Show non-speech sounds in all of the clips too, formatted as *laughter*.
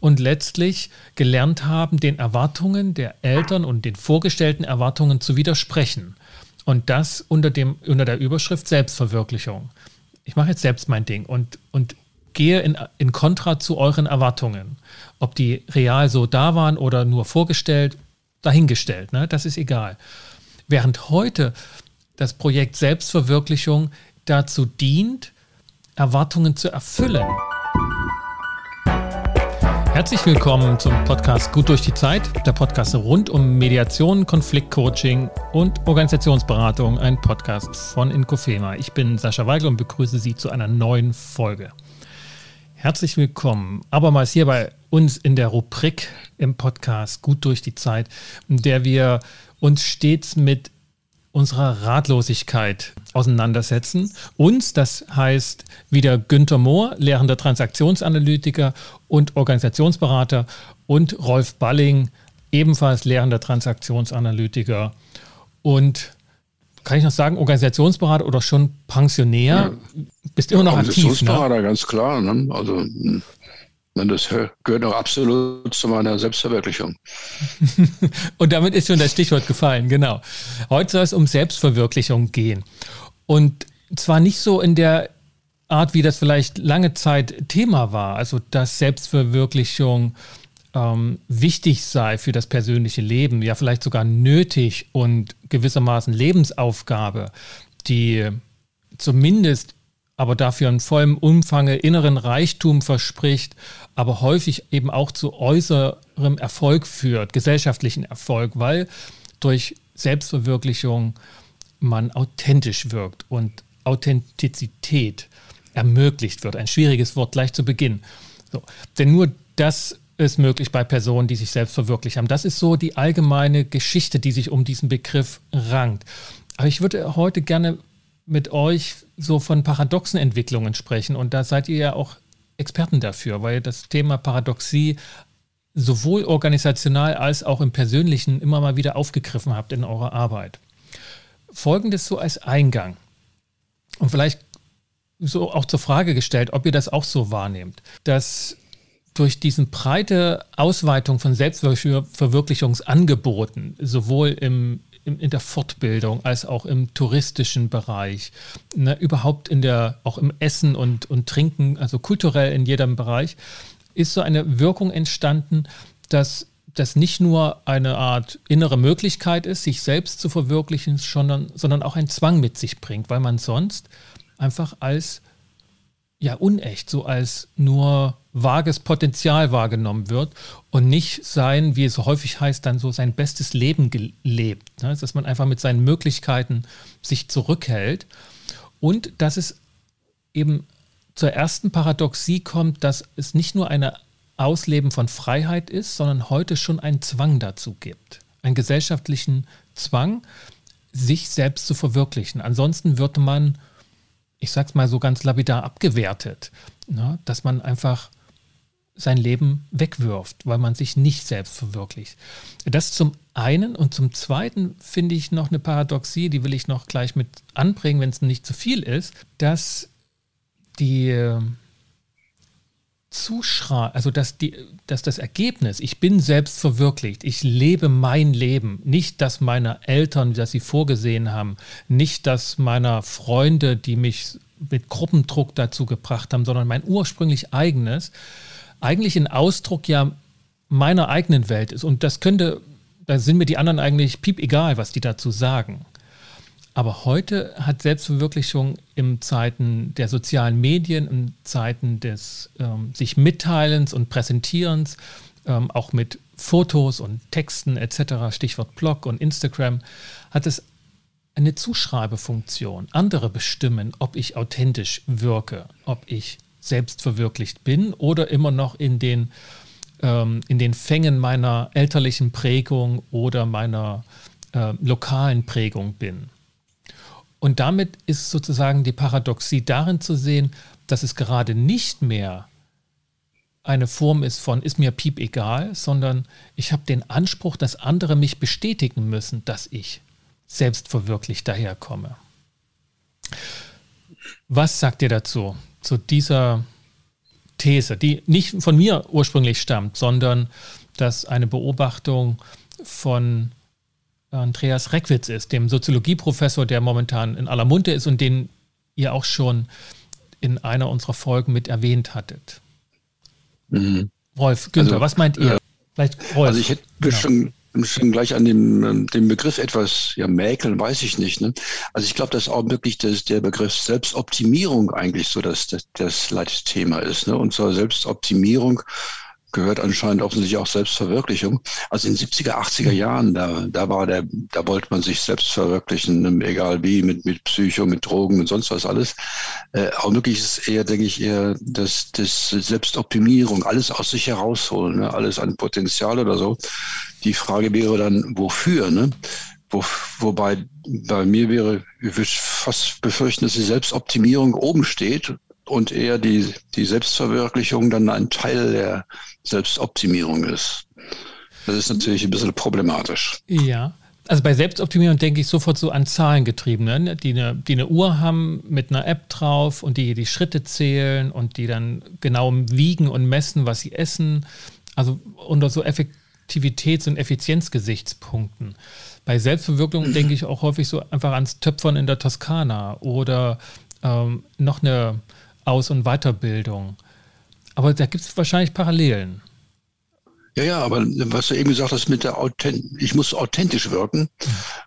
und letztlich gelernt haben, den Erwartungen der Eltern und den vorgestellten Erwartungen zu widersprechen. Und das unter, dem, unter der Überschrift Selbstverwirklichung. Ich mache jetzt selbst mein Ding und, und gehe in, in Kontra zu euren Erwartungen. Ob die real so da waren oder nur vorgestellt, dahingestellt, ne? das ist egal. Während heute das Projekt Selbstverwirklichung dazu dient, Erwartungen zu erfüllen. Herzlich willkommen zum Podcast Gut durch die Zeit, der Podcast rund um Mediation, Konfliktcoaching und Organisationsberatung, ein Podcast von Inkofema. Ich bin Sascha Weigel und begrüße Sie zu einer neuen Folge. Herzlich willkommen, abermals hier bei uns in der Rubrik im Podcast Gut durch die Zeit, in der wir uns stets mit unserer Ratlosigkeit auseinandersetzen. Uns, das heißt wieder Günter Mohr, lehrender Transaktionsanalytiker und Organisationsberater und Rolf Balling, ebenfalls lehrender Transaktionsanalytiker und kann ich noch sagen, Organisationsberater oder schon Pensionär? Ja. Bist immer noch aktiv, ne? Organisationsberater, ganz klar. Ne? Also das gehört auch absolut zu meiner Selbstverwirklichung. *laughs* und damit ist schon das Stichwort gefallen, genau. Heute soll es um Selbstverwirklichung gehen. Und zwar nicht so in der Art, wie das vielleicht lange Zeit Thema war, also dass Selbstverwirklichung ähm, wichtig sei für das persönliche Leben, ja vielleicht sogar nötig und gewissermaßen Lebensaufgabe, die zumindest aber dafür in vollem Umfange inneren Reichtum verspricht, aber häufig eben auch zu äußerem Erfolg führt, gesellschaftlichen Erfolg, weil durch Selbstverwirklichung man authentisch wirkt und Authentizität ermöglicht wird. Ein schwieriges Wort gleich zu Beginn. So. Denn nur das ist möglich bei Personen, die sich selbst verwirklicht haben. Das ist so die allgemeine Geschichte, die sich um diesen Begriff rankt. Aber ich würde heute gerne mit euch so von paradoxen Entwicklungen sprechen. Und da seid ihr ja auch Experten dafür, weil das Thema Paradoxie sowohl organisational als auch im Persönlichen immer mal wieder aufgegriffen habt in eurer Arbeit. Folgendes so als Eingang. Und vielleicht so auch zur Frage gestellt, ob ihr das auch so wahrnehmt, dass durch diesen breite Ausweitung von Selbstverwirklichungsangeboten, sowohl im in der Fortbildung als auch im touristischen Bereich, ne, überhaupt in der, auch im Essen und, und Trinken, also kulturell in jedem Bereich, ist so eine Wirkung entstanden, dass das nicht nur eine Art innere Möglichkeit ist, sich selbst zu verwirklichen, sondern, sondern auch einen Zwang mit sich bringt, weil man sonst einfach als ja unecht, so als nur vages Potenzial wahrgenommen wird und nicht sein, wie es häufig heißt, dann so sein bestes Leben gelebt. Ne? Dass man einfach mit seinen Möglichkeiten sich zurückhält und dass es eben zur ersten Paradoxie kommt, dass es nicht nur ein Ausleben von Freiheit ist, sondern heute schon einen Zwang dazu gibt. Einen gesellschaftlichen Zwang, sich selbst zu verwirklichen. Ansonsten wird man, ich sag's mal so ganz lapidar, abgewertet. Ne? Dass man einfach sein Leben wegwirft, weil man sich nicht selbst verwirklicht. Das zum einen und zum zweiten finde ich noch eine Paradoxie, die will ich noch gleich mit anbringen, wenn es nicht zu viel ist, dass die äh, Zuschrei, also dass, die, dass das Ergebnis, ich bin selbst verwirklicht, ich lebe mein Leben, nicht das meiner Eltern, das sie vorgesehen haben, nicht das meiner Freunde, die mich mit Gruppendruck dazu gebracht haben, sondern mein ursprünglich eigenes, eigentlich ein Ausdruck ja meiner eigenen Welt ist. Und das könnte, da sind mir die anderen eigentlich piep egal, was die dazu sagen. Aber heute hat Selbstverwirklichung in Zeiten der sozialen Medien, in Zeiten des ähm, sich Mitteilens und Präsentierens, ähm, auch mit Fotos und Texten etc., Stichwort Blog und Instagram, hat es eine Zuschreibefunktion. Andere bestimmen, ob ich authentisch wirke, ob ich selbst verwirklicht bin oder immer noch in den, ähm, in den Fängen meiner elterlichen Prägung oder meiner äh, lokalen Prägung bin. Und damit ist sozusagen die Paradoxie darin zu sehen, dass es gerade nicht mehr eine Form ist von ist mir piep egal, sondern ich habe den Anspruch, dass andere mich bestätigen müssen, dass ich selbstverwirklicht daherkomme. Was sagt ihr dazu? Zu dieser These, die nicht von mir ursprünglich stammt, sondern dass eine Beobachtung von Andreas Reckwitz ist, dem Soziologieprofessor, der momentan in aller Munde ist und den ihr auch schon in einer unserer Folgen mit erwähnt hattet. Mhm. Rolf, Günther, also, was meint ihr? Äh, Vielleicht Rolf. Also ich hätte genau. schon, schon gleich an dem, dem Begriff etwas ja, mäkeln, weiß ich nicht. Ne? Also ich glaube, dass auch wirklich das, der Begriff Selbstoptimierung eigentlich so das, das, das Leitthema ist. Ne? Und zwar Selbstoptimierung gehört anscheinend offensichtlich auch Selbstverwirklichung. Also in den 70er, 80er Jahren, da, da war der, da wollte man sich selbst verwirklichen, egal wie, mit, mit Psycho, mit Drogen und sonst was alles. Äh, auch wirklich ist eher, denke ich, eher das, das Selbstoptimierung, alles aus sich herausholen, ne? alles an Potenzial oder so. Die Frage wäre dann, wofür, ne? Wo, wobei bei mir wäre, ich würde fast befürchten, dass die Selbstoptimierung oben steht und eher die, die Selbstverwirklichung dann ein Teil der Selbstoptimierung ist. Das ist natürlich ein bisschen problematisch. Ja. Also bei Selbstoptimierung denke ich sofort so an Zahlengetriebene, ne? die eine, die eine Uhr haben mit einer App drauf und die die Schritte zählen und die dann genau wiegen und messen, was sie essen. Also unter so Effektivitäts- und Effizienzgesichtspunkten. Bei Selbstverwirklichung denke ich auch häufig so einfach ans Töpfern in der Toskana oder ähm, noch eine aus- und Weiterbildung. Aber da gibt es wahrscheinlich Parallelen. Ja, ja, aber was du eben gesagt hast mit der Authent ich muss authentisch wirken,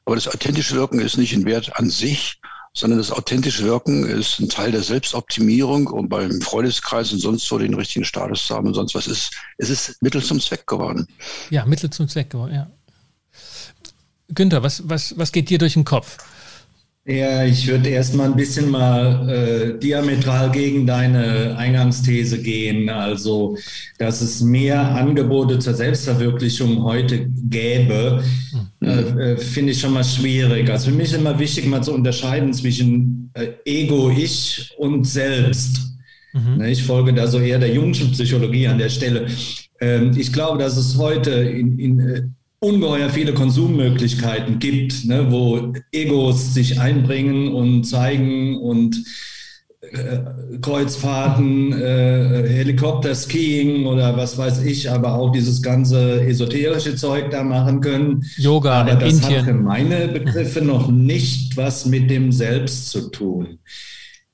aber das authentische Wirken ist nicht ein Wert an sich, sondern das authentische Wirken ist ein Teil der Selbstoptimierung und beim Freundeskreis und sonst wo den richtigen Status zu haben und sonst was ist, es ist Mittel zum Zweck geworden. Ja, Mittel zum Zweck geworden, ja. Günther, was, was, was geht dir durch den Kopf? Ja, ich würde erstmal ein bisschen mal äh, diametral gegen deine Eingangsthese gehen. Also, dass es mehr Angebote zur Selbstverwirklichung heute gäbe, äh, äh, finde ich schon mal schwierig. Also für mich ist immer wichtig, mal zu unterscheiden zwischen äh, Ego, Ich und Selbst. Mhm. Ne, ich folge da so eher der jungschen Psychologie an der Stelle. Ähm, ich glaube, dass es heute in, in äh, ungeheuer viele Konsummöglichkeiten gibt, ne, wo Egos sich einbringen und zeigen und äh, Kreuzfahrten, äh, Helikopter-Skiing oder was weiß ich, aber auch dieses ganze esoterische Zeug da machen können. Yoga aber das Indien. hat für meine Begriffe noch nicht was mit dem Selbst zu tun.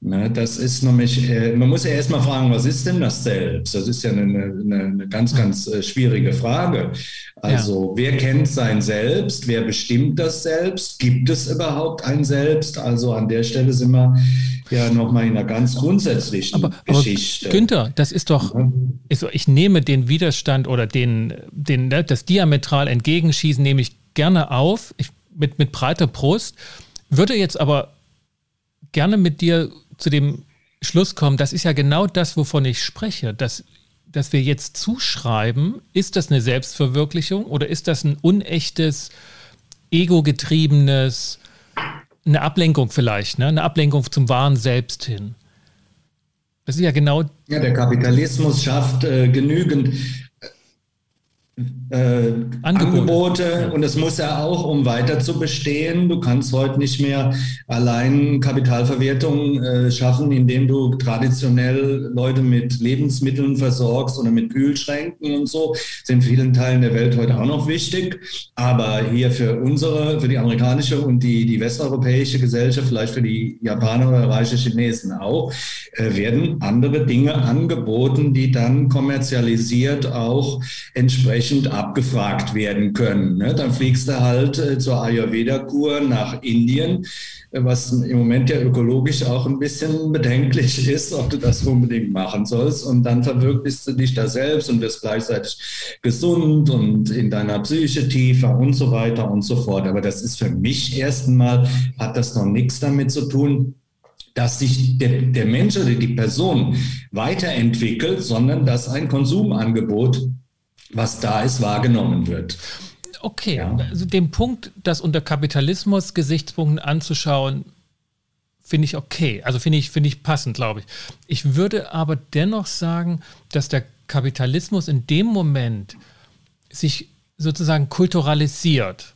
Ne, das ist nämlich, äh, man muss ja erstmal fragen, was ist denn das Selbst? Das ist ja eine, eine, eine ganz, ganz äh, schwierige Frage. Also, ja. wer kennt sein Selbst? Wer bestimmt das Selbst? Gibt es überhaupt ein Selbst? Also, an der Stelle sind wir ja nochmal in einer ganz grundsätzlichen aber, Geschichte. Aber Günther, das ist doch, also ich nehme den Widerstand oder den, den, ne, das diametral entgegenschießen nehme ich gerne auf, ich, mit, mit breiter Brust, würde jetzt aber gerne mit dir zu dem Schluss kommen, das ist ja genau das, wovon ich spreche, dass, dass wir jetzt zuschreiben, ist das eine Selbstverwirklichung oder ist das ein unechtes, ego-getriebenes, eine Ablenkung vielleicht, ne? eine Ablenkung zum wahren Selbst hin? Das ist ja genau. Ja, der Kapitalismus schafft äh, genügend äh, Angebote. Angebote. und das muss er auch, um weiter zu bestehen. Du kannst heute nicht mehr allein Kapitalverwertung äh, schaffen, indem du traditionell Leute mit Lebensmitteln versorgst oder mit Kühlschränken und so. Sind in vielen Teilen der Welt heute auch noch wichtig. Aber hier für unsere, für die amerikanische und die, die westeuropäische Gesellschaft, vielleicht für die Japaner oder reiche Chinesen auch, äh, werden andere Dinge angeboten, die dann kommerzialisiert auch entsprechend abgefragt werden können. Ne? Dann fliegst du halt äh, zur Ayurveda-Kur nach Indien, äh, was im Moment ja ökologisch auch ein bisschen bedenklich *laughs* ist, ob du das unbedingt machen sollst. Und dann verwirklichst du dich da selbst und wirst gleichzeitig gesund und in deiner Psyche tiefer und so weiter und so fort. Aber das ist für mich erstmal, hat das noch nichts damit zu tun, dass sich der, der Mensch oder die Person weiterentwickelt, sondern dass ein Konsumangebot, was da ist, wahrgenommen wird. Okay, ja. also den Punkt, das unter Kapitalismus-Gesichtspunkten anzuschauen, finde ich okay. Also finde ich, finde ich passend, glaube ich. Ich würde aber dennoch sagen, dass der Kapitalismus in dem Moment sich sozusagen kulturalisiert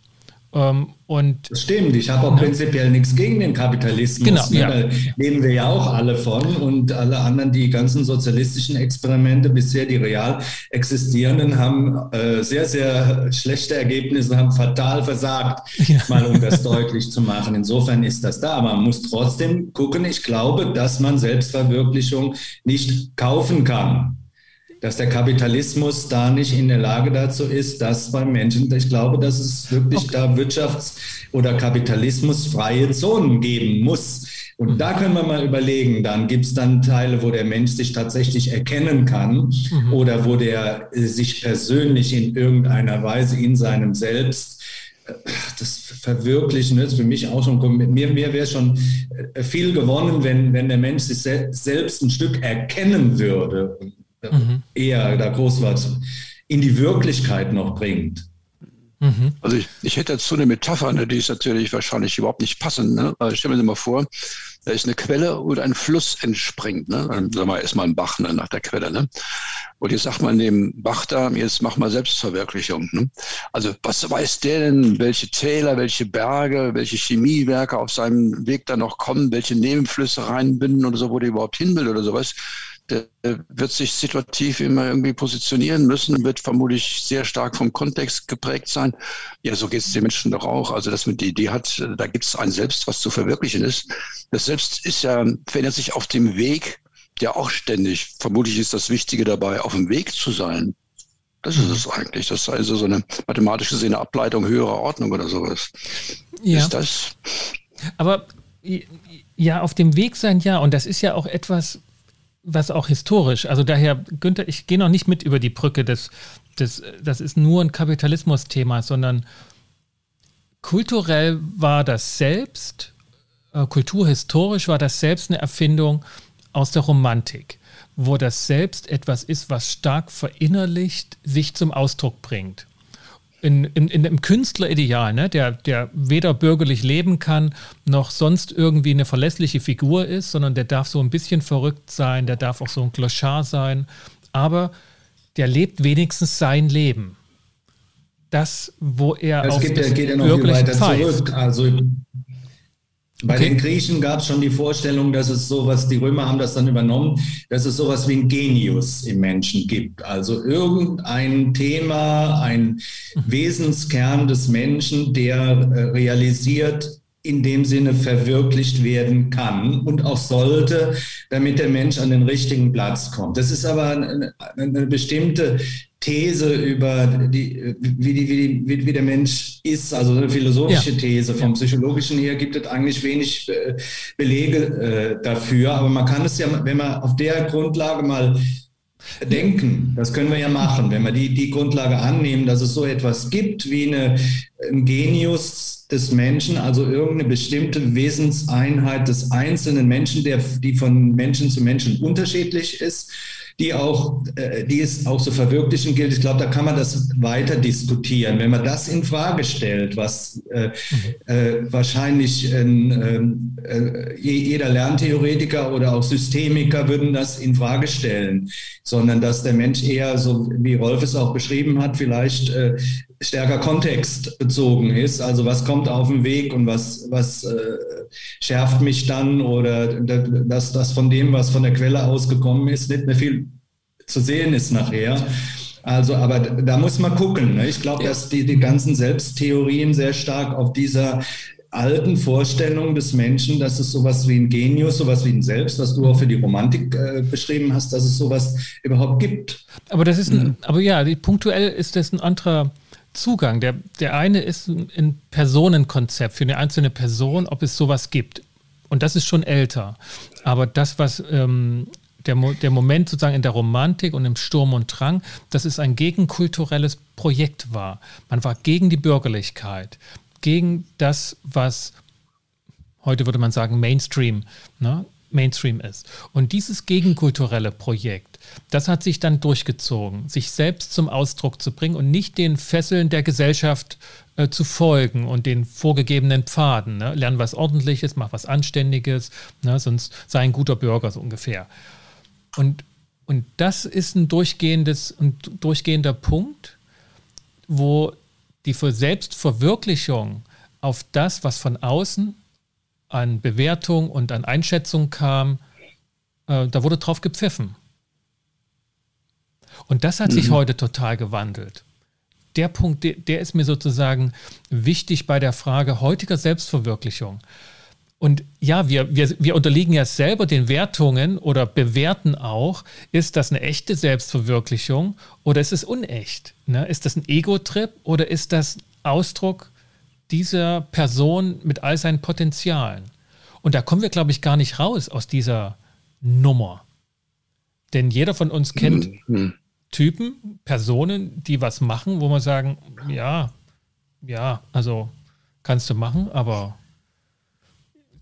Ähm, und das stimmt, ich habe auch ne? prinzipiell nichts gegen den Kapitalismus. Genau, ne? ja. Da leben wir ja auch alle von und alle anderen, die ganzen sozialistischen Experimente bisher, die real existierenden, haben äh, sehr, sehr schlechte Ergebnisse, haben fatal versagt, ja. mal um das deutlich zu machen. Insofern ist das da, aber man muss trotzdem gucken. Ich glaube, dass man Selbstverwirklichung nicht kaufen kann dass der Kapitalismus da nicht in der Lage dazu ist, dass beim Menschen, ich glaube, dass es wirklich okay. da Wirtschafts- oder Kapitalismusfreie Zonen geben muss. Und da können wir mal überlegen, dann gibt es dann Teile, wo der Mensch sich tatsächlich erkennen kann mhm. oder wo der äh, sich persönlich in irgendeiner Weise in seinem Selbst äh, das Verwirklichen ist für mich auch schon, mir, mir wäre schon äh, viel gewonnen, wenn, wenn der Mensch sich selbst ein Stück erkennen würde mhm. eher da groß was in die Wirklichkeit noch bringt. Mhm. Also ich, ich, hätte dazu eine Metapher, ne, die ist natürlich wahrscheinlich überhaupt nicht passend. Ne? Also stell mir mal vor, da ist eine Quelle oder ein Fluss entspringt. Ne? Dann sagen wir erstmal ein Bach ne, nach der Quelle. Ne? Und jetzt sagt man dem Bach da, jetzt mach mal Selbstverwirklichung. Ne? Also was weiß der denn, welche Täler, welche Berge, welche Chemiewerke auf seinem Weg da noch kommen, welche Nebenflüsse reinbinden oder so, wo der überhaupt hin will oder sowas der wird sich situativ immer irgendwie positionieren müssen, wird vermutlich sehr stark vom Kontext geprägt sein. Ja, so geht es den Menschen doch auch. Also, dass man die Idee hat, da gibt es ein Selbst, was zu verwirklichen ist. Das Selbst ist ja, verändert sich auf dem Weg, ja auch ständig. Vermutlich ist das Wichtige dabei, auf dem Weg zu sein. Das ist es eigentlich. Das ist also so eine mathematisch gesehene Ableitung höherer Ordnung oder sowas. Ja. Ist das? Aber ja, auf dem Weg sein, ja. Und das ist ja auch etwas, was auch historisch, also daher, Günther, ich gehe noch nicht mit über die Brücke, des, des, das ist nur ein Kapitalismus-Thema, sondern kulturell war das selbst, äh, kulturhistorisch war das selbst eine Erfindung aus der Romantik, wo das selbst etwas ist, was stark verinnerlicht sich zum Ausdruck bringt in, in, in, im Künstlerideal, ne, der, der weder bürgerlich leben kann, noch sonst irgendwie eine verlässliche Figur ist, sondern der darf so ein bisschen verrückt sein, der darf auch so ein Clochard sein, aber der lebt wenigstens sein Leben. Das, wo er es auf geht, das geht ja noch viel weiter pfeift. zurück. Also bei okay. den Griechen gab es schon die Vorstellung, dass es sowas, die Römer haben das dann übernommen, dass es sowas wie ein Genius im Menschen gibt. Also irgendein Thema, ein mhm. Wesenskern des Menschen, der äh, realisiert, in dem Sinne verwirklicht werden kann und auch sollte, damit der Mensch an den richtigen Platz kommt. Das ist aber eine, eine bestimmte These über die, wie, die, wie, die, wie der Mensch ist, also eine philosophische ja. These. Vom Psychologischen her gibt es eigentlich wenig äh, Belege äh, dafür, aber man kann es ja, wenn man auf der Grundlage mal denken, das können wir ja machen, wenn wir die, die Grundlage annehmen, dass es so etwas gibt wie eine, ein Genius des Menschen, also irgendeine bestimmte Wesenseinheit des einzelnen Menschen, der, die von Menschen zu Menschen unterschiedlich ist die auch, äh, die es auch zu verwirklichen gilt. Ich glaube, da kann man das weiter diskutieren. Wenn man das in Frage stellt, was äh, mhm. äh, wahrscheinlich ähm, äh, jeder Lerntheoretiker oder auch Systemiker würden das in Frage stellen, sondern dass der Mensch eher so, wie Rolf es auch beschrieben hat, vielleicht äh, stärker kontextbezogen ist. Also was kommt auf den Weg und was, was äh, schärft mich dann oder dass das von dem, was von der Quelle ausgekommen ist, nicht mehr viel zu sehen ist nachher. Also, aber da muss man gucken. Ne? Ich glaube, dass die, die ganzen Selbsttheorien sehr stark auf dieser alten Vorstellung des Menschen, dass es sowas wie ein Genius, sowas wie ein Selbst, was du auch für die Romantik äh, beschrieben hast, dass es sowas überhaupt gibt. Aber das ist ein, mhm. aber ja, punktuell ist das ein anderer Zugang. Der, der eine ist ein Personenkonzept für eine einzelne Person, ob es sowas gibt. Und das ist schon älter. Aber das, was ähm, der, der Moment sozusagen in der Romantik und im Sturm und Drang, dass es ein gegenkulturelles Projekt war. Man war gegen die Bürgerlichkeit, gegen das, was heute würde man sagen Mainstream, ne? Mainstream ist. Und dieses gegenkulturelle Projekt, das hat sich dann durchgezogen, sich selbst zum Ausdruck zu bringen und nicht den Fesseln der Gesellschaft äh, zu folgen und den vorgegebenen Pfaden. Ne? Lern was Ordentliches, mach was Anständiges, ne? sonst sei ein guter Bürger so ungefähr. Und, und das ist ein durchgehendes, ein durchgehender Punkt, wo die Selbstverwirklichung auf das, was von außen an Bewertung und an Einschätzung kam, äh, da wurde drauf gepfiffen. Und das hat mhm. sich heute total gewandelt. Der Punkt, der, der ist mir sozusagen wichtig bei der Frage heutiger Selbstverwirklichung. Und ja, wir, wir, wir unterliegen ja selber den Wertungen oder bewerten auch, ist das eine echte Selbstverwirklichung oder ist es unecht? Ne? Ist das ein Ego-Trip oder ist das Ausdruck dieser Person mit all seinen Potenzialen? Und da kommen wir, glaube ich, gar nicht raus aus dieser Nummer. Denn jeder von uns kennt mhm. Typen, Personen, die was machen, wo man sagen, ja, ja, also kannst du machen, aber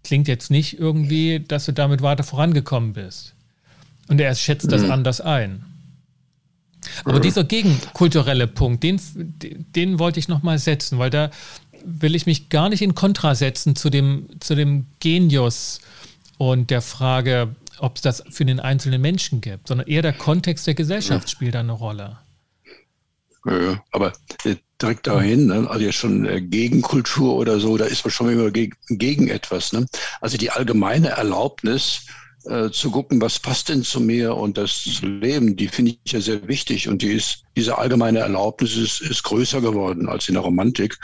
klingt jetzt nicht irgendwie, dass du damit weiter vorangekommen bist. Und er schätzt das mhm. anders ein. Aber mhm. dieser gegenkulturelle Punkt, den, den wollte ich nochmal setzen, weil da will ich mich gar nicht in Kontra setzen zu dem, zu dem Genius und der Frage, ob es das für den einzelnen Menschen gibt, sondern eher der Kontext der Gesellschaft spielt da eine Rolle. Ja, aber äh, direkt dahin, ne? also ja schon äh, Gegenkultur oder so, da ist man schon immer gegen, gegen etwas. Ne? Also die allgemeine Erlaubnis, äh, zu gucken, was passt denn zu mir und das zu leben, die finde ich ja sehr wichtig und die ist, diese allgemeine Erlaubnis ist, ist größer geworden als in der Romantik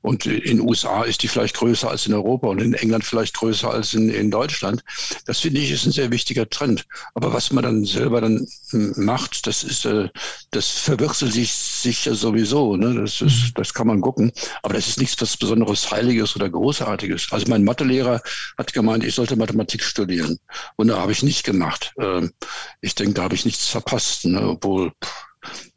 und in den USA ist die vielleicht größer als in Europa und in England vielleicht größer als in, in Deutschland. Das finde ich ist ein sehr wichtiger Trend. Aber was man dann selber dann macht, das ist, äh, das verwechselt sich, sich ja sowieso, ne? das, ist, mhm. das kann man gucken, aber das ist nichts was Besonderes Heiliges oder Großartiges. Also mein Mathelehrer hat gemeint, ich sollte Mathematik studieren und da habe ich nicht gemacht. Ähm, ich denke, da habe ich nichts verpasst, ne? obwohl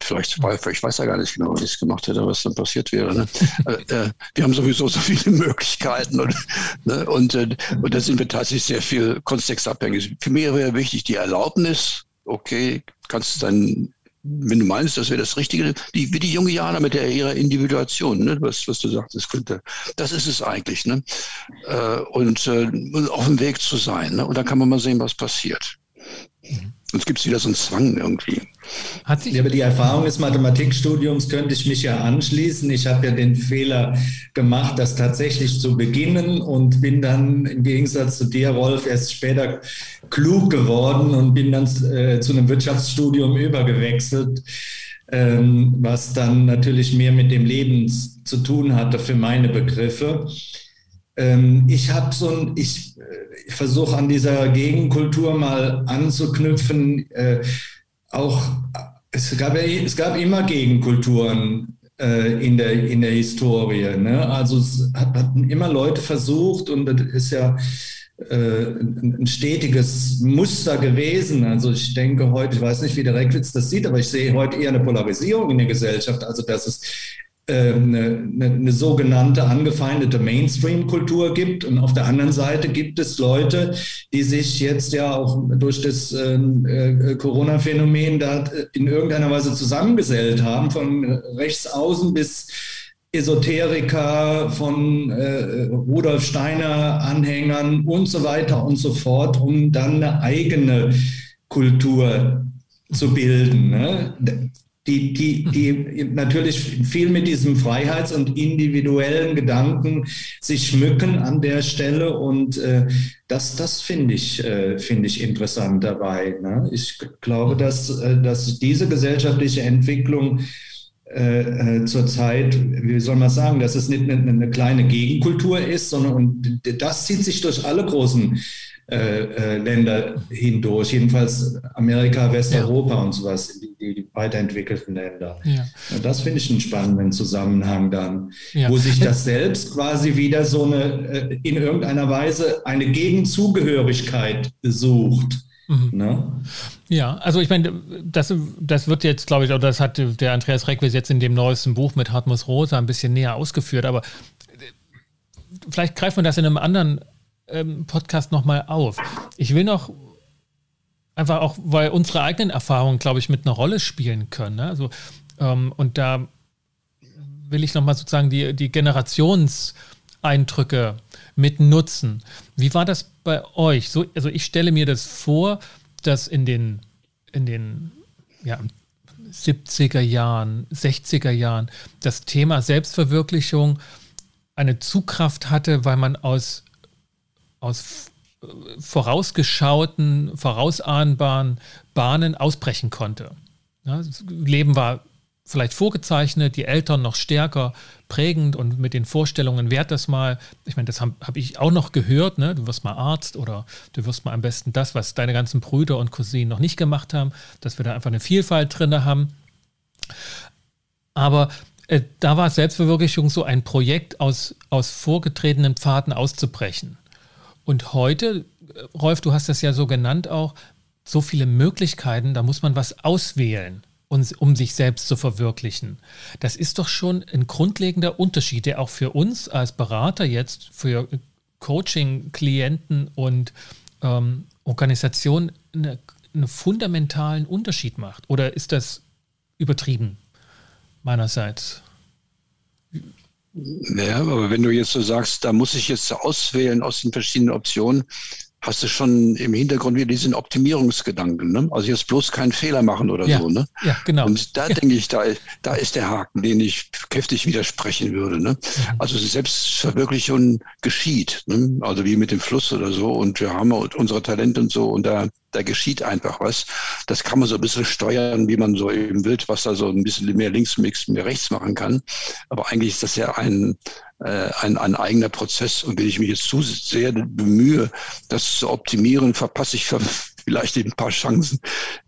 vielleicht, ich weiß ja gar nicht genau, was ich gemacht hätte, was dann passiert wäre. Ne? Äh, äh, wir haben sowieso so viele *laughs* Möglichkeiten und, ne? und, äh, und da sind wir tatsächlich sehr viel kontextabhängig. Für mich wäre wichtig die Erlaubnis, okay, kannst dein wenn du meinst, das wäre das Richtige, die, wie die junge Jana mit der ihrer Individuation, ne, was, was du sagtest, könnte. Das ist es eigentlich, ne? Äh, und äh, auf dem Weg zu sein. Ne? Und dann kann man mal sehen, was passiert. Mhm. Sonst gibt es wieder so einen Zwang irgendwie. Hat sich ja, aber die Erfahrung des Mathematikstudiums könnte ich mich ja anschließen. Ich habe ja den Fehler gemacht, das tatsächlich zu beginnen und bin dann im Gegensatz zu dir, Rolf, erst später klug geworden und bin dann äh, zu einem Wirtschaftsstudium übergewechselt, ähm, was dann natürlich mehr mit dem Leben zu tun hatte für meine Begriffe. Ähm, ich habe so ein, ich, äh, ich versuche an dieser Gegenkultur mal anzuknüpfen. Äh, auch es gab, es gab immer Gegenkulturen äh, in, der, in der Historie. Ne? Also es hat, hatten immer Leute versucht und das ist ja äh, ein stetiges Muster gewesen. Also ich denke heute, ich weiß nicht, wie der Reckwitz das sieht, aber ich sehe heute eher eine Polarisierung in der Gesellschaft. Also dass es eine, eine, eine, sogenannte angefeindete Mainstream-Kultur gibt. Und auf der anderen Seite gibt es Leute, die sich jetzt ja auch durch das ähm, äh, Corona-Phänomen da in irgendeiner Weise zusammengesellt haben, von rechts außen bis Esoteriker, von äh, Rudolf Steiner Anhängern und so weiter und so fort, um dann eine eigene Kultur zu bilden. Ne? Die, die, die natürlich viel mit diesem Freiheits- und individuellen Gedanken sich schmücken an der Stelle. Und äh, das, das finde ich, äh, finde ich interessant dabei. Ne? Ich glaube, dass, äh, dass diese gesellschaftliche Entwicklung äh, äh zurzeit, wie soll man sagen, dass es nicht eine, eine, kleine Gegenkultur ist, sondern und das zieht sich durch alle großen äh, äh, Länder hindurch, jedenfalls Amerika, Westeuropa ja. und sowas, die, die weiterentwickelten Länder. Ja. Das finde ich einen spannenden Zusammenhang dann, ja. wo sich das selbst quasi wieder so eine, äh, in irgendeiner Weise eine Gegenzugehörigkeit sucht. Mhm. Ne? Ja, also ich meine, das, das wird jetzt, glaube ich, oder das hat der Andreas Reckwitz jetzt in dem neuesten Buch mit Hartmus Rosa ein bisschen näher ausgeführt, aber vielleicht greift man das in einem anderen ähm, Podcast nochmal auf. Ich will noch einfach auch, weil unsere eigenen Erfahrungen, glaube ich, mit einer Rolle spielen können. Ne? Also, ähm, und da will ich nochmal sozusagen die, die Generationseindrücke mit nutzen. Wie war das bei euch? So, also ich stelle mir das vor, dass in den, in den ja, 70er Jahren, 60er Jahren das Thema Selbstverwirklichung eine Zugkraft hatte, weil man aus, aus vorausgeschauten, vorausahnbaren Bahnen ausbrechen konnte. Ja, das Leben war vielleicht vorgezeichnet, die Eltern noch stärker prägend und mit den Vorstellungen, werd das mal. Ich meine, das habe hab ich auch noch gehört, ne? du wirst mal Arzt oder du wirst mal am besten das, was deine ganzen Brüder und Cousinen noch nicht gemacht haben, dass wir da einfach eine Vielfalt drin haben. Aber äh, da war Selbstverwirklichung so ein Projekt, aus, aus vorgetretenen Pfaden auszubrechen. Und heute, Rolf, du hast das ja so genannt auch, so viele Möglichkeiten, da muss man was auswählen, um sich selbst zu verwirklichen. Das ist doch schon ein grundlegender Unterschied, der auch für uns als Berater jetzt, für Coaching, Klienten und ähm, Organisationen eine, einen fundamentalen Unterschied macht. Oder ist das übertrieben meinerseits? Naja, aber wenn du jetzt so sagst, da muss ich jetzt auswählen aus den verschiedenen Optionen, hast du schon im Hintergrund wieder diesen Optimierungsgedanken. Ne? Also jetzt bloß keinen Fehler machen oder ja, so. Ne? Ja, genau. Und da ja. denke ich, da, da ist der Haken, den ich kräftig widersprechen würde. Ne? Mhm. Also Selbstverwirklichung geschieht. Ne? Also wie mit dem Fluss oder so. Und wir haben unsere Talente und so. Und da, da geschieht einfach was. Das kann man so ein bisschen steuern, wie man so im Wildwasser so ein bisschen mehr links, mehr rechts machen kann. Aber eigentlich ist das ja ein, ein, ein eigener Prozess. Und wenn ich mich jetzt zu sehr bemühe, das zu optimieren, verpasse ich *laughs* vielleicht ein paar Chancen,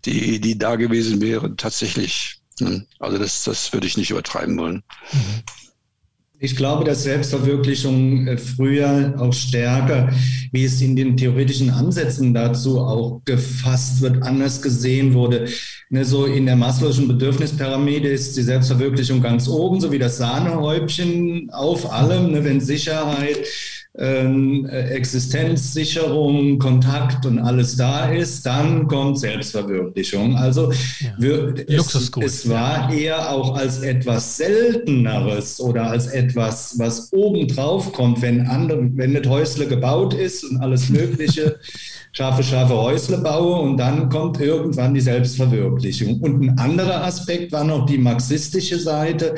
die, die da gewesen wären, tatsächlich. Hm, also das, das würde ich nicht übertreiben wollen. Mhm. Ich glaube, dass Selbstverwirklichung äh, früher auch stärker, wie es in den theoretischen Ansätzen dazu auch gefasst wird, anders gesehen wurde. Ne, so in der Maslow'schen Bedürfnispyramide ist die Selbstverwirklichung ganz oben, so wie das Sahnehäubchen auf allem, ne, wenn Sicherheit, ähm, äh, Existenzsicherung, Kontakt und alles da ist, dann kommt Selbstverwirklichung. Also ja. wir, es, es, war eher auch als etwas Selteneres oder als etwas, was obendrauf kommt, wenn andere, wenn das Häusle gebaut ist und alles Mögliche. *laughs* scharfe, scharfe Häusle baue und dann kommt irgendwann die Selbstverwirklichung. Und ein anderer Aspekt war noch die marxistische Seite,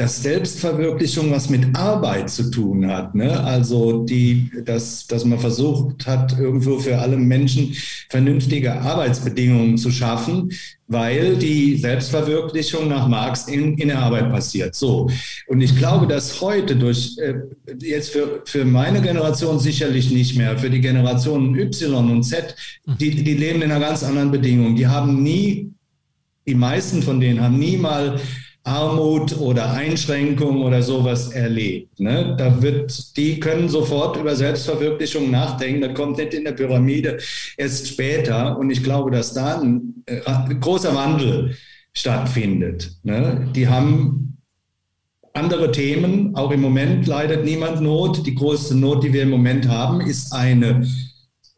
dass Selbstverwirklichung was mit Arbeit zu tun hat. Ne? Also die, dass, dass man versucht hat, irgendwo für alle Menschen vernünftige Arbeitsbedingungen zu schaffen, weil die Selbstverwirklichung nach Marx in, in der Arbeit passiert. So. Und ich glaube, dass heute durch, äh, jetzt für, für meine Generation sicherlich nicht mehr, für die Generationen Y und Z, die, die leben in einer ganz anderen Bedingung. Die haben nie, die meisten von denen haben nie mal Armut oder Einschränkung oder sowas erlebt. Ne? Da wird, die können sofort über Selbstverwirklichung nachdenken. Das kommt nicht in der Pyramide, erst später. Und ich glaube, dass da ein, äh, großer Wandel stattfindet. Ne? Die haben andere Themen. Auch im Moment leidet niemand Not. Die größte Not, die wir im Moment haben, ist eine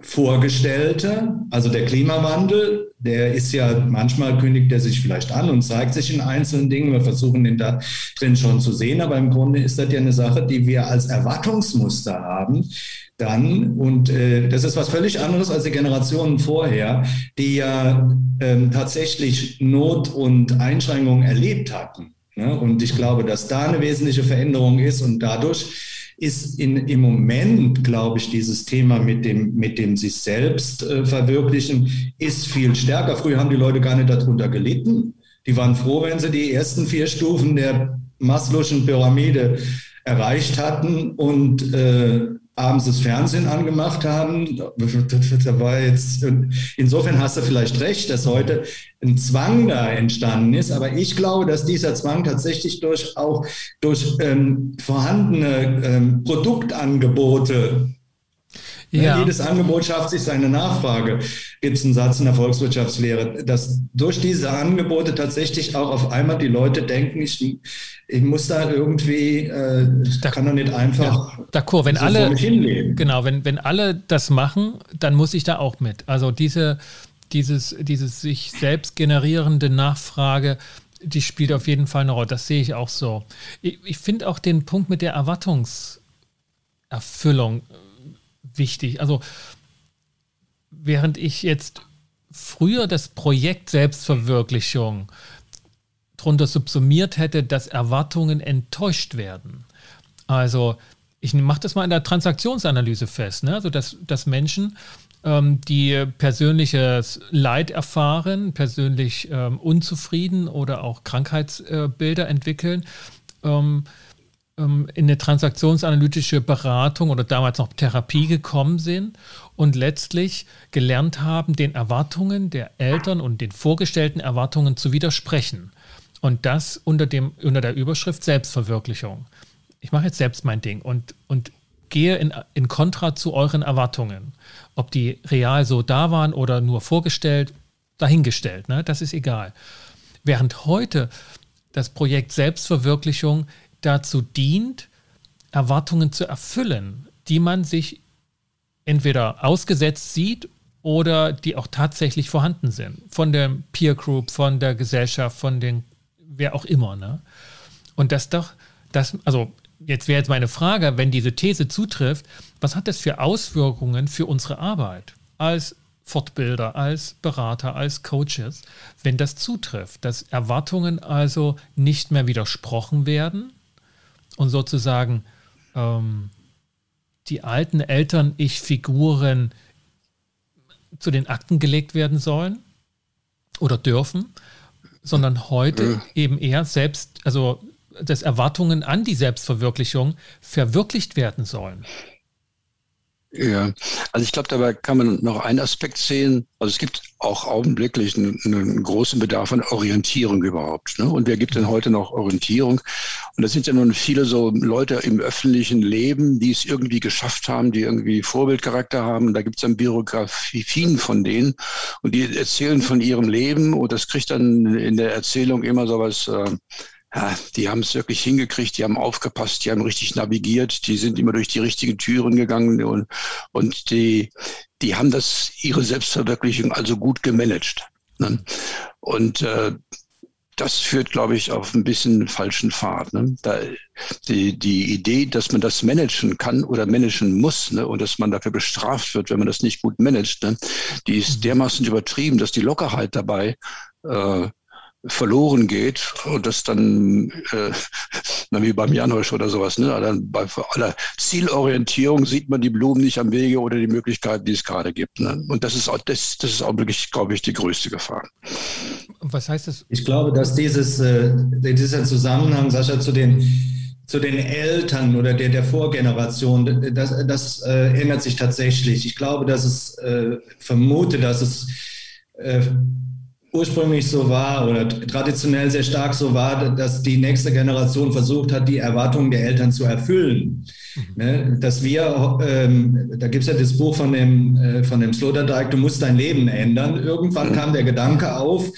vorgestellte, also der Klimawandel, der ist ja, manchmal kündigt er sich vielleicht an und zeigt sich in einzelnen Dingen. Wir versuchen den da drin schon zu sehen, aber im Grunde ist das ja eine Sache, die wir als Erwartungsmuster haben. Dann, und äh, das ist was völlig anderes als die Generationen vorher, die ja äh, tatsächlich Not und Einschränkungen erlebt hatten. Ne? Und ich glaube, dass da eine wesentliche Veränderung ist und dadurch ist in, im Moment, glaube ich, dieses Thema mit dem, mit dem sich selbst äh, verwirklichen, ist viel stärker. Früher haben die Leute gar nicht darunter gelitten. Die waren froh, wenn sie die ersten vier Stufen der Maslow'schen Pyramide erreicht hatten und äh, abends das Fernsehen angemacht haben. Da war jetzt, insofern hast du vielleicht recht, dass heute ein Zwang da entstanden ist. Aber ich glaube, dass dieser Zwang tatsächlich durch auch durch ähm, vorhandene ähm, Produktangebote ja. Jedes Angebot schafft sich seine Nachfrage, gibt es einen Satz in der Volkswirtschaftslehre, dass durch diese Angebote tatsächlich auch auf einmal die Leute denken, ich, ich muss da irgendwie, äh, da, kann doch nicht einfach ja, d'accord, wenn so alle, Genau, wenn, wenn alle das machen, dann muss ich da auch mit. Also diese, dieses, dieses sich selbst generierende Nachfrage, die spielt auf jeden Fall eine Rolle. Das sehe ich auch so. Ich, ich finde auch den Punkt mit der Erwartungserfüllung wichtig. Also während ich jetzt früher das Projekt Selbstverwirklichung drunter subsumiert hätte, dass Erwartungen enttäuscht werden. Also ich mache das mal in der Transaktionsanalyse fest, ne? also dass, dass Menschen, ähm, die persönliches Leid erfahren, persönlich ähm, unzufrieden oder auch Krankheitsbilder äh, entwickeln, ähm, ähm, in eine transaktionsanalytische Beratung oder damals noch Therapie gekommen sind und letztlich gelernt haben, den Erwartungen der Eltern und den vorgestellten Erwartungen zu widersprechen. Und das unter, dem, unter der Überschrift Selbstverwirklichung. Ich mache jetzt selbst mein Ding und, und gehe in, in Kontra zu euren Erwartungen. Ob die real so da waren oder nur vorgestellt, dahingestellt, ne? das ist egal. Während heute das Projekt Selbstverwirklichung dazu dient, Erwartungen zu erfüllen, die man sich entweder ausgesetzt sieht oder die auch tatsächlich vorhanden sind. Von der Peer Group, von der Gesellschaft, von den, wer auch immer. Ne? Und das doch, das, also jetzt wäre jetzt meine Frage, wenn diese These zutrifft, was hat das für Auswirkungen für unsere Arbeit als Fortbilder, als Berater, als Coaches, wenn das zutrifft, dass Erwartungen also nicht mehr widersprochen werden, und sozusagen ähm, die alten Eltern-Ich-Figuren zu den Akten gelegt werden sollen oder dürfen, sondern heute eben eher selbst, also dass Erwartungen an die Selbstverwirklichung verwirklicht werden sollen. Ja, also ich glaube, dabei kann man noch einen Aspekt sehen. Also es gibt auch augenblicklich einen, einen großen Bedarf an Orientierung überhaupt. Ne? Und wer gibt denn heute noch Orientierung? Und das sind ja nun viele so Leute im öffentlichen Leben, die es irgendwie geschafft haben, die irgendwie Vorbildcharakter haben. Da gibt es dann Biografien von denen und die erzählen von ihrem Leben und das kriegt dann in der Erzählung immer so was. Äh, ja, die haben es wirklich hingekriegt, die haben aufgepasst, die haben richtig navigiert, die sind immer durch die richtigen Türen gegangen und, und die, die haben das, ihre Selbstverwirklichung also gut gemanagt. Ne? Und äh, das führt, glaube ich, auf ein bisschen falschen Pfad. Ne? Da, die, die Idee, dass man das managen kann oder managen muss ne? und dass man dafür bestraft wird, wenn man das nicht gut managt, ne? die ist mhm. dermaßen übertrieben, dass die Lockerheit dabei äh, verloren geht und das dann, äh, wie beim Janosch oder sowas, ne? Dann bei aller Zielorientierung sieht man die Blumen nicht am Wege oder die Möglichkeiten, die es gerade gibt. Ne? Und das ist auch, das, das ist auch wirklich, glaube ich, die größte Gefahr. Was heißt das? Ich glaube, dass dieses, äh, dieser Zusammenhang, Sascha, zu den zu den Eltern oder der, der Vorgeneration, das, das äh, ändert sich tatsächlich. Ich glaube, dass es, äh, vermute, dass es äh, ursprünglich so war oder traditionell sehr stark so war, dass die nächste Generation versucht hat, die Erwartungen der Eltern zu erfüllen. Mhm. Ne? Dass wir, ähm, da gibt es ja das Buch von dem, äh, von dem Sloterdijk, du musst dein Leben ändern. Irgendwann mhm. kam der Gedanke auf,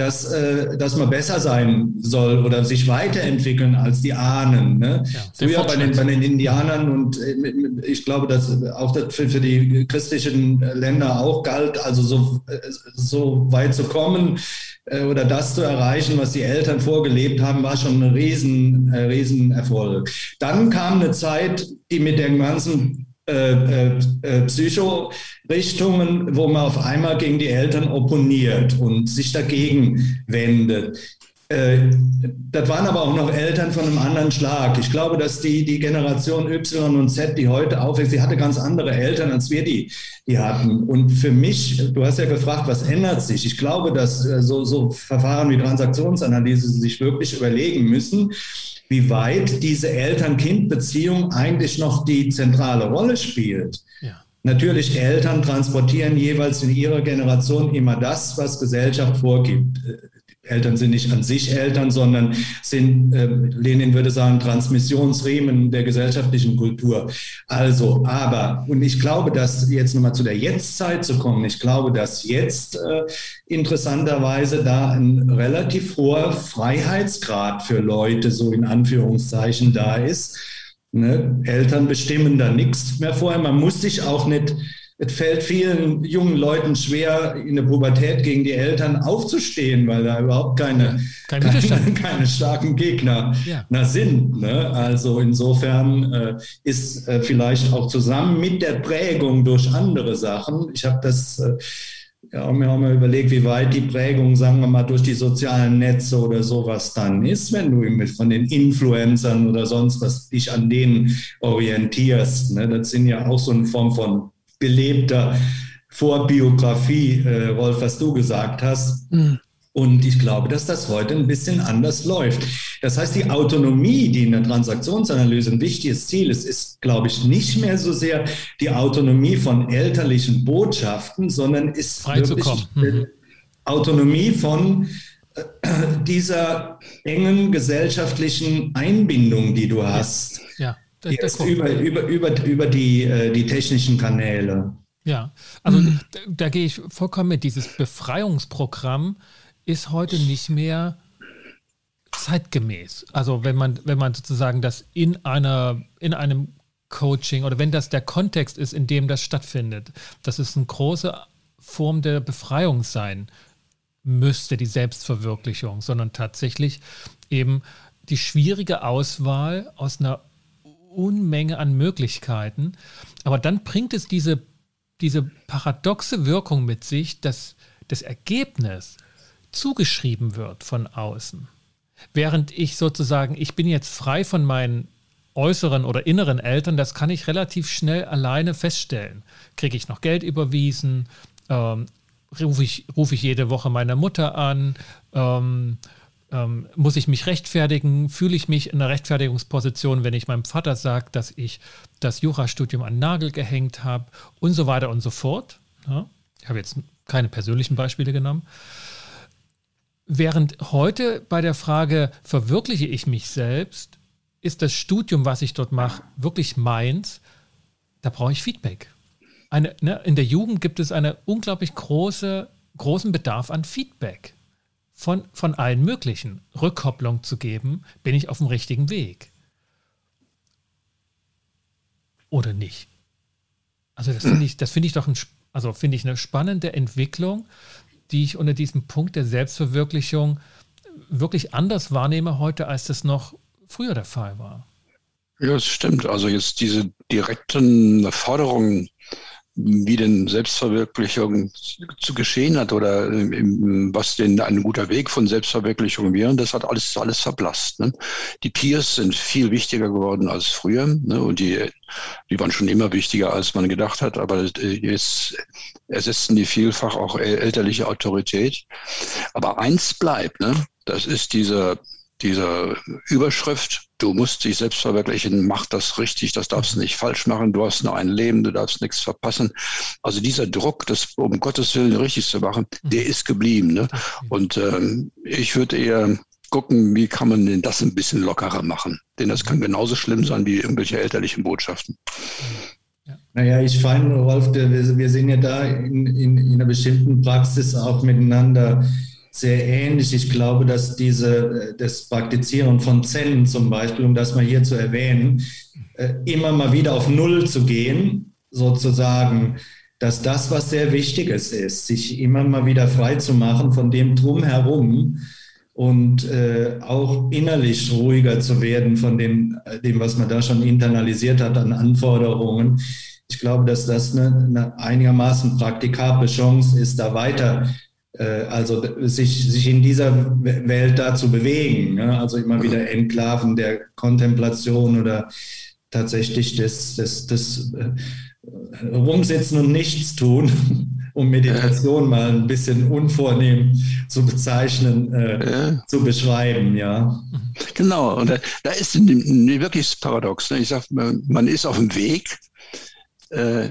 dass, äh, dass man besser sein soll oder sich weiterentwickeln als die Ahnen. Ne? Ja, Früher bei den, bei den Indianern und äh, ich glaube, dass auch das für, für die christlichen Länder auch galt, also so, äh, so weit zu kommen äh, oder das zu erreichen, was die Eltern vorgelebt haben, war schon ein riesen, riesen Erfolg. Dann kam eine Zeit, die mit dem ganzen äh, äh, äh, Psychorichtungen, wo man auf einmal gegen die Eltern opponiert und sich dagegen wendet. Das waren aber auch noch Eltern von einem anderen Schlag. Ich glaube, dass die, die Generation Y und Z, die heute aufwächst, die hatte ganz andere Eltern, als wir die, die hatten. Und für mich, du hast ja gefragt, was ändert sich? Ich glaube, dass so, so Verfahren wie Transaktionsanalyse sich wirklich überlegen müssen, wie weit diese Eltern-Kind-Beziehung eigentlich noch die zentrale Rolle spielt. Ja. Natürlich, Eltern transportieren jeweils in ihrer Generation immer das, was Gesellschaft vorgibt. Eltern sind nicht an sich Eltern, sondern sind, äh, Lenin würde sagen, Transmissionsriemen der gesellschaftlichen Kultur. Also, aber, und ich glaube, dass jetzt nochmal zu der Jetztzeit zu kommen, ich glaube, dass jetzt äh, interessanterweise da ein relativ hoher Freiheitsgrad für Leute, so in Anführungszeichen, da ist. Ne? Eltern bestimmen da nichts mehr vorher. Man muss sich auch nicht es fällt vielen jungen Leuten schwer, in der Pubertät gegen die Eltern aufzustehen, weil da überhaupt keine, Kein keine, *laughs* keine, starken Gegner ja. sind. Ne? Also insofern äh, ist äh, vielleicht auch zusammen mit der Prägung durch andere Sachen, ich habe das äh, ja, wir haben mal überlegt, wie weit die Prägung, sagen wir mal, durch die sozialen Netze oder sowas dann ist, wenn du mit von den Influencern oder sonst was dich an denen orientierst. Ne? Das sind ja auch so eine Form von gelebter Vorbiografie, äh, Rolf, was du gesagt hast. Mhm. Und ich glaube, dass das heute ein bisschen anders läuft. Das heißt, die Autonomie, die in der Transaktionsanalyse ein wichtiges Ziel ist, ist, glaube ich, nicht mehr so sehr die Autonomie von elterlichen Botschaften, sondern ist wirklich hm. Autonomie von äh, dieser engen gesellschaftlichen Einbindung, die du hast. Ja, das, das über, über, über, über die, äh, die technischen Kanäle. Ja, also mhm. da, da, gehe ich vollkommen mit. Dieses Befreiungsprogramm ist heute nicht mehr zeitgemäß. Also wenn man, wenn man sozusagen das in einer, in einem Coaching oder wenn das der Kontext ist, in dem das stattfindet, dass es eine große Form der Befreiung sein müsste, die Selbstverwirklichung, sondern tatsächlich eben die schwierige Auswahl aus einer Unmenge an Möglichkeiten. Aber dann bringt es diese, diese paradoxe Wirkung mit sich, dass das Ergebnis zugeschrieben wird von außen. Während ich sozusagen, ich bin jetzt frei von meinen äußeren oder inneren Eltern, das kann ich relativ schnell alleine feststellen. Kriege ich noch Geld überwiesen? Ähm, rufe ich, ruf ich jede Woche meine Mutter an? Ähm, ähm, muss ich mich rechtfertigen? Fühle ich mich in einer Rechtfertigungsposition, wenn ich meinem Vater sage, dass ich das Jurastudium an Nagel gehängt habe? Und so weiter und so fort. Ja? Ich habe jetzt keine persönlichen Beispiele genommen. Während heute bei der Frage, verwirkliche ich mich selbst, ist das Studium, was ich dort mache, wirklich meins, da brauche ich Feedback. Eine, ne, in der Jugend gibt es einen unglaublich große, großen Bedarf an Feedback von, von allen möglichen. Rückkopplung zu geben, bin ich auf dem richtigen Weg? Oder nicht? Also das finde ich, das ich doch ein, also finde ich eine spannende Entwicklung, die ich unter diesem Punkt der Selbstverwirklichung wirklich anders wahrnehme heute, als das noch früher der Fall war. Ja, das stimmt. Also jetzt diese direkten Forderungen wie denn Selbstverwirklichung zu geschehen hat oder was denn ein guter Weg von Selbstverwirklichung wäre, das hat alles, alles verblasst. Ne? Die Peers sind viel wichtiger geworden als früher ne? und die, die waren schon immer wichtiger, als man gedacht hat, aber jetzt ersetzen die vielfach auch elterliche Autorität. Aber eins bleibt, ne? das ist diese diese Überschrift, du musst dich selbst verwirklichen, mach das richtig, das darfst du nicht falsch machen, du hast nur ein Leben, du darfst nichts verpassen. Also dieser Druck, das um Gottes Willen richtig zu machen, der ist geblieben. Ne? Und ähm, ich würde eher gucken, wie kann man denn das ein bisschen lockerer machen. Denn das kann genauso schlimm sein wie irgendwelche elterlichen Botschaften. Naja, ich feine, Rolf, wir, wir sind ja da in, in, in einer bestimmten Praxis auch miteinander sehr ähnlich. Ich glaube, dass diese, das Praktizieren von Zen zum Beispiel, um das mal hier zu erwähnen, äh, immer mal wieder auf Null zu gehen, sozusagen, dass das, was sehr Wichtiges ist, sich immer mal wieder frei zu machen von dem Drumherum und äh, auch innerlich ruhiger zu werden von dem, äh, dem, was man da schon internalisiert hat an Anforderungen. Ich glaube, dass das eine, eine einigermaßen praktikable Chance ist, da weiter äh, also sich, sich in dieser Welt da zu bewegen. Ne? Also immer wieder Enklaven der Kontemplation oder tatsächlich das, das, das äh, Rumsitzen und nichts tun, *laughs* um Meditation mal ein bisschen unvornehm zu bezeichnen, äh, ja. zu beschreiben, ja. Genau, und da, da ist wirklich paradox. Ne? Ich sage, man ist auf dem Weg, äh,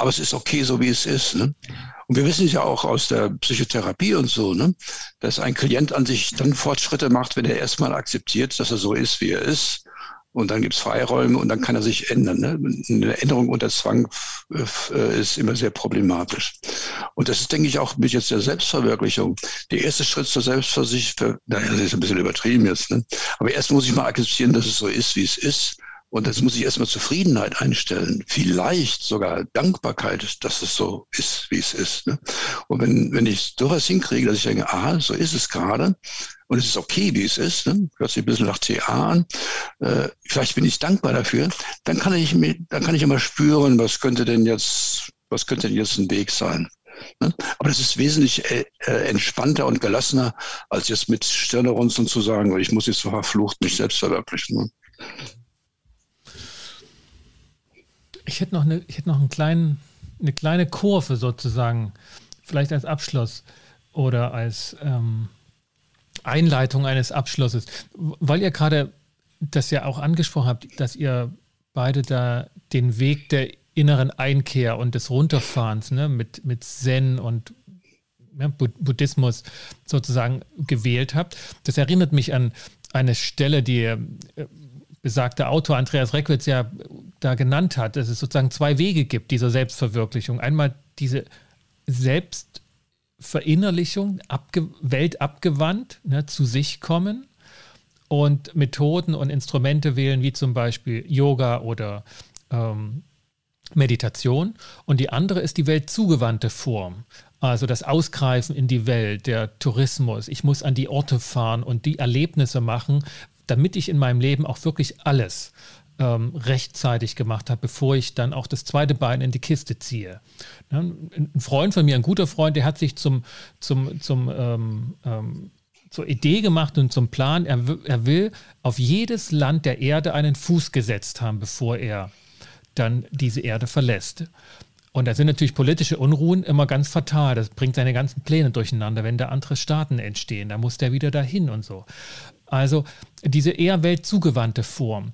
aber es ist okay, so wie es ist. Ne? Und wir wissen es ja auch aus der Psychotherapie und so, ne, dass ein Klient an sich dann Fortschritte macht, wenn er erstmal akzeptiert, dass er so ist, wie er ist. Und dann gibt es Freiräume und dann kann er sich ändern. Ne? Eine Änderung unter Zwang äh, ist immer sehr problematisch. Und das ist, denke ich, auch mit jetzt der Selbstverwirklichung. Der erste Schritt zur Selbstversicherung, naja, das ist ein bisschen übertrieben jetzt, ne? aber erst muss ich mal akzeptieren, dass es so ist, wie es ist. Und das muss ich erstmal Zufriedenheit einstellen, vielleicht sogar Dankbarkeit, dass es so ist, wie es ist. Ne? Und wenn, wenn ich sowas hinkriege, dass ich denke, aha, so ist es gerade und es ist okay, wie es ist, ne? hört sich ein bisschen nach TA an, äh, vielleicht bin ich dankbar dafür, dann kann ich mir, dann kann ich immer spüren, was könnte denn jetzt, was könnte denn jetzt ein Weg sein. Ne? Aber das ist wesentlich äh, äh, entspannter und gelassener, als jetzt mit Stirnerunzeln zu sagen, ich muss jetzt verflucht mich selbst verwirklichen. Ne? Ich hätte noch, eine, ich hätte noch einen kleinen, eine kleine Kurve sozusagen, vielleicht als Abschluss oder als ähm, Einleitung eines Abschlusses, weil ihr gerade das ja auch angesprochen habt, dass ihr beide da den Weg der inneren Einkehr und des Runterfahrens ne, mit, mit Zen und ja, Buddhismus sozusagen gewählt habt. Das erinnert mich an eine Stelle, die äh, besagter Autor Andreas Reckwitz ja da genannt hat, dass es sozusagen zwei Wege gibt dieser Selbstverwirklichung. Einmal diese Selbstverinnerlichung, abge weltabgewandt, ne, zu sich kommen und Methoden und Instrumente wählen, wie zum Beispiel Yoga oder ähm, Meditation. Und die andere ist die weltzugewandte Form. Also das Ausgreifen in die Welt, der Tourismus. Ich muss an die Orte fahren und die Erlebnisse machen, damit ich in meinem Leben auch wirklich alles ähm, rechtzeitig gemacht habe, bevor ich dann auch das zweite Bein in die Kiste ziehe. Ne? Ein Freund von mir, ein guter Freund, der hat sich zum, zum, zum ähm, ähm, zur Idee gemacht und zum Plan, er, er will auf jedes Land der Erde einen Fuß gesetzt haben, bevor er dann diese Erde verlässt. Und da sind natürlich politische Unruhen immer ganz fatal. Das bringt seine ganzen Pläne durcheinander, wenn da andere Staaten entstehen. Da muss der wieder dahin und so. Also diese eher weltzugewandte Form.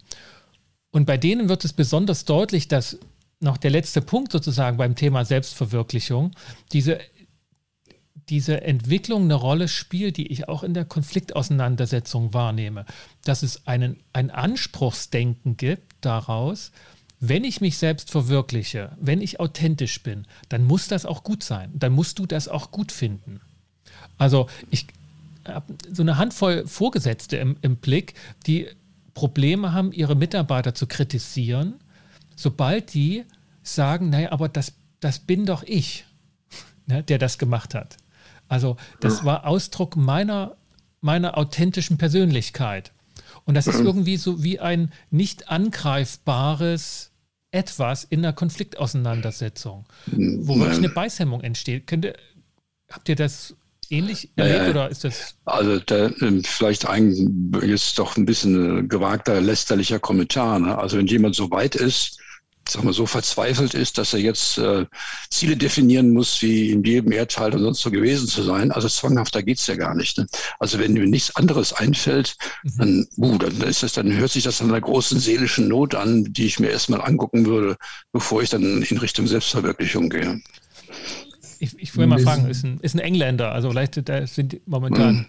Und bei denen wird es besonders deutlich, dass noch der letzte Punkt sozusagen beim Thema Selbstverwirklichung, diese diese Entwicklung eine Rolle spielt, die ich auch in der Konfliktauseinandersetzung wahrnehme. Dass es einen, ein Anspruchsdenken gibt daraus, wenn ich mich selbst verwirkliche, wenn ich authentisch bin, dann muss das auch gut sein. Dann musst du das auch gut finden. Also ich habe so eine Handvoll Vorgesetzte im, im Blick, die Probleme haben, ihre Mitarbeiter zu kritisieren, sobald die sagen, naja, aber das, das bin doch ich, *laughs* ne, der das gemacht hat. Also das war Ausdruck meiner, meiner authentischen Persönlichkeit. Und das ist *clears throat* irgendwie so wie ein nicht angreifbares etwas in einer Konfliktauseinandersetzung, wo wirklich eine Beißhemmung entsteht. Könnt ihr, habt ihr das ähnlich erlebt naja, oder ist das? Also da, ähm, vielleicht ein, ist doch ein bisschen gewagter, lästerlicher Kommentar. Ne? Also wenn jemand so weit ist, sag mal, so verzweifelt ist, dass er jetzt äh, Ziele definieren muss, wie in jedem Erdteil und sonst so gewesen zu sein. Also zwanghafter geht's ja gar nicht. Ne? Also wenn mir nichts anderes einfällt, mhm. dann, uh, dann ist das, dann hört sich das an einer großen seelischen Not an, die ich mir erstmal angucken würde, bevor ich dann in Richtung Selbstverwirklichung gehe. Ich, ich will mal fragen, ist ein, ist ein Engländer, also vielleicht da sind momentan.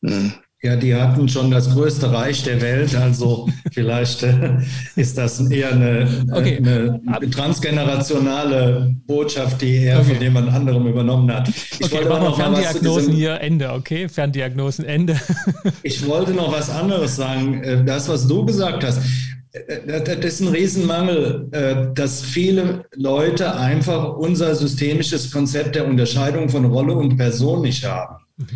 Mhm. Mhm. Ja, die hatten schon das größte Reich der Welt, also *laughs* vielleicht äh, ist das eher eine, okay. eine, transgenerationale Botschaft, die er okay. von jemand anderem übernommen hat. Ich okay, wollte noch Ferndiagnosen diesem, hier Ende, okay? Ferndiagnosen Ende. *laughs* ich wollte noch was anderes sagen. Äh, das, was du gesagt hast, äh, das ist ein Riesenmangel, dass viele Leute einfach unser systemisches Konzept der Unterscheidung von Rolle und Person nicht haben. Mhm.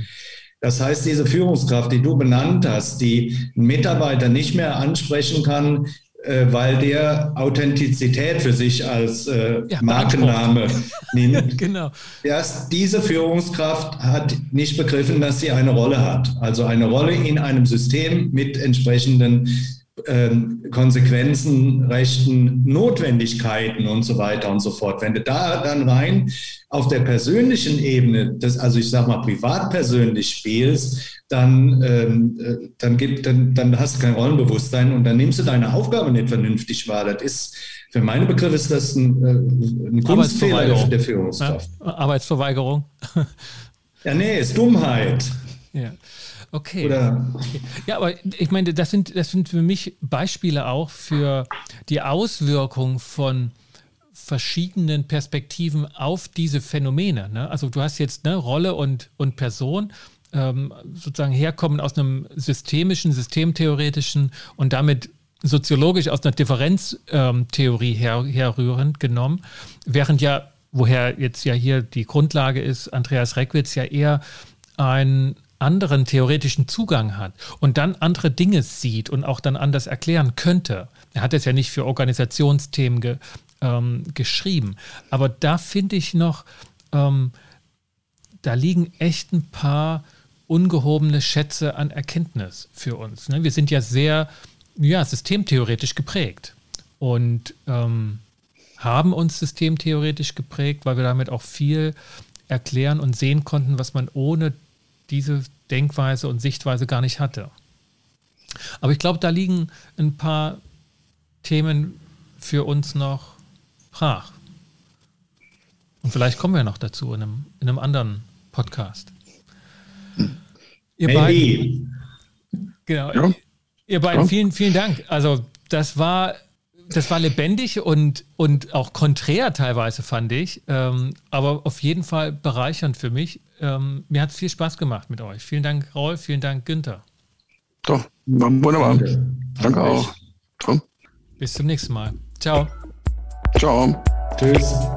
Das heißt, diese Führungskraft, die du benannt hast, die einen Mitarbeiter nicht mehr ansprechen kann, äh, weil der Authentizität für sich als äh, ja, Markenname *laughs* nimmt. genau. Erst diese Führungskraft hat nicht begriffen, dass sie eine Rolle hat. Also eine Rolle in einem System mit entsprechenden Konsequenzen, Rechten, Notwendigkeiten und so weiter und so fort. Wenn du da dann rein auf der persönlichen Ebene, das, also ich sag mal privat persönlich spielst, dann, ähm, äh, dann, gibt, dann, dann hast du kein Rollenbewusstsein und dann nimmst du deine Aufgabe nicht vernünftig wahr. Das ist, für meine Begriffe ist das ein, äh, ein Kunstfehler der Führungskraft. Ja, Arbeitsverweigerung. ja, nee, ist Dummheit. Ja. Okay. Oder ja, aber ich meine, das sind, das sind für mich Beispiele auch für die Auswirkung von verschiedenen Perspektiven auf diese Phänomene. Ne? Also du hast jetzt ne, Rolle und, und Person ähm, sozusagen herkommen aus einem systemischen, systemtheoretischen und damit soziologisch aus einer Differenztheorie ähm, her, herrührend genommen, während ja, woher jetzt ja hier die Grundlage ist, Andreas Reckwitz ja eher ein anderen theoretischen Zugang hat und dann andere Dinge sieht und auch dann anders erklären könnte. Er hat es ja nicht für Organisationsthemen ge, ähm, geschrieben, aber da finde ich noch ähm, da liegen echt ein paar ungehobene Schätze an Erkenntnis für uns. Ne? Wir sind ja sehr ja, systemtheoretisch geprägt und ähm, haben uns systemtheoretisch geprägt, weil wir damit auch viel erklären und sehen konnten, was man ohne diese Denkweise und Sichtweise gar nicht hatte. Aber ich glaube, da liegen ein paar Themen für uns noch brach. Und vielleicht kommen wir noch dazu in einem, in einem anderen Podcast. Ihr Maybe. beiden, genau, ja. ihr beiden, vielen, vielen Dank. Also das war, das war lebendig und, und auch konträr teilweise, fand ich. Ähm, aber auf jeden Fall bereichernd für mich. Ähm, mir hat es viel Spaß gemacht mit euch. Vielen Dank, Rolf, vielen Dank, Günther. Doch, wunderbar. Danke, Danke auch. Bis zum nächsten Mal. Ciao. Ciao. Tschüss.